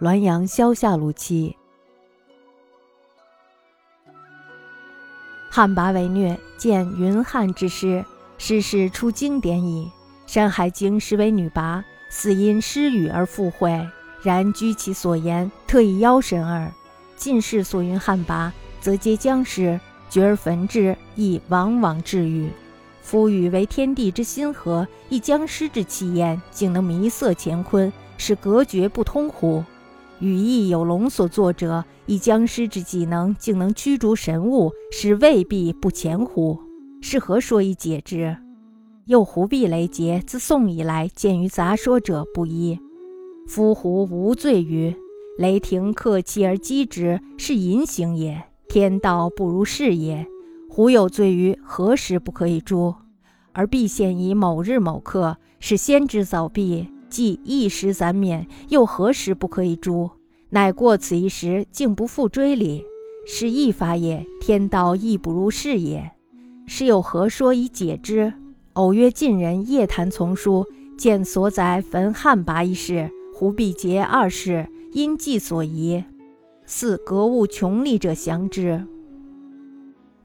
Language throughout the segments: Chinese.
滦阳萧下路七。汉魃为虐，见云汉之诗，诗事出经典矣。《山海经》实为女魃，似因失语而复会，然居其所言，特以妖神耳。近世所云汉魃，则皆僵尸，绝而焚之，亦往往至于。夫语为天地之心合，一僵尸之气焰，竟能弥塞乾坤，使隔绝不通乎？羽翼有龙所作者，以僵尸之技能，竟能驱逐神物，使未必不前乎？是何说以解之？又胡避雷劫？自宋以来，见于杂说者不一。夫胡无罪于雷霆克其而击之，是淫行也；天道不如是也。胡有罪于何时不可以诛？而必现以某日某刻，是先知早毕，既一时暂免，又何时不可以诛？乃过此一时，竟不复追礼，是异法也。天道亦不如是也。是有何说以解之？偶约近人夜谈丛书，见所载焚汉魃一事，胡必结二事，因计所疑。似格物穷力者详之。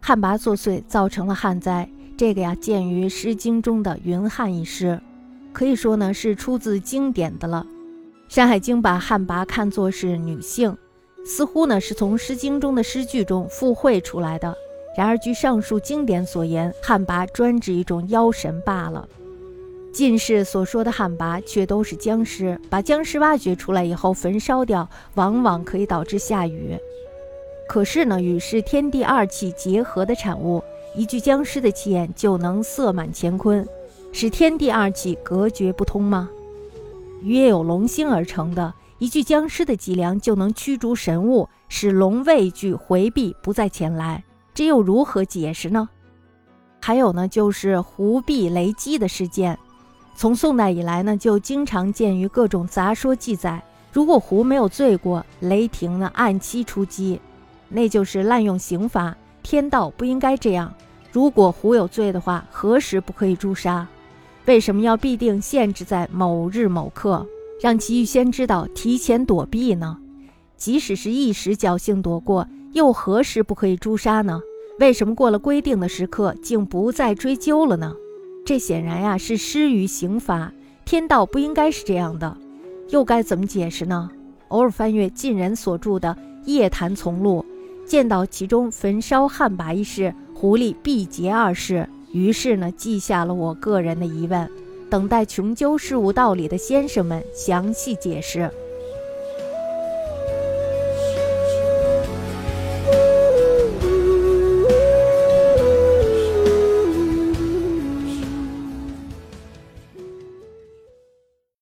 汉魃作祟，造成了旱灾。这个呀，见于《诗经》中的云汉一诗，可以说呢是出自经典的了。《山海经》把汉魃看作是女性，似乎呢是从《诗经》中的诗句中附会出来的。然而，据上述经典所言，汉魃专指一种妖神罢了。近世所说的汉魃却都是僵尸，把僵尸挖掘出来以后焚烧掉，往往可以导致下雨。可是呢，雨是天地二气结合的产物，一具僵尸的气焰就能色满乾坤，使天地二气隔绝不通吗？雨也有龙星而成的，一具僵尸的脊梁就能驱逐神物，使龙畏惧回避，不再前来。这又如何解释呢？还有呢，就是胡避雷击的事件。从宋代以来呢，就经常见于各种杂说记载。如果胡没有罪过，雷霆呢按期出击，那就是滥用刑罚。天道不应该这样。如果胡有罪的话，何时不可以诛杀？为什么要必定限制在某日某刻，让其预先知道，提前躲避呢？即使是一时侥幸躲过，又何时不可以诛杀呢？为什么过了规定的时刻，竟不再追究了呢？这显然呀是失于刑罚，天道不应该是这样的，又该怎么解释呢？偶尔翻阅晋人所著的《夜谭丛录》，见到其中焚烧汉魃一事，狐狸毕劫二事，于是呢记下了我个人的疑问，等待穷究事物道理的先生们详细解释。